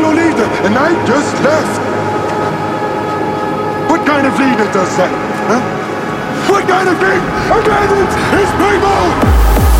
no leader, and I just left. What kind of leader does that? Huh? What kind of king is his people?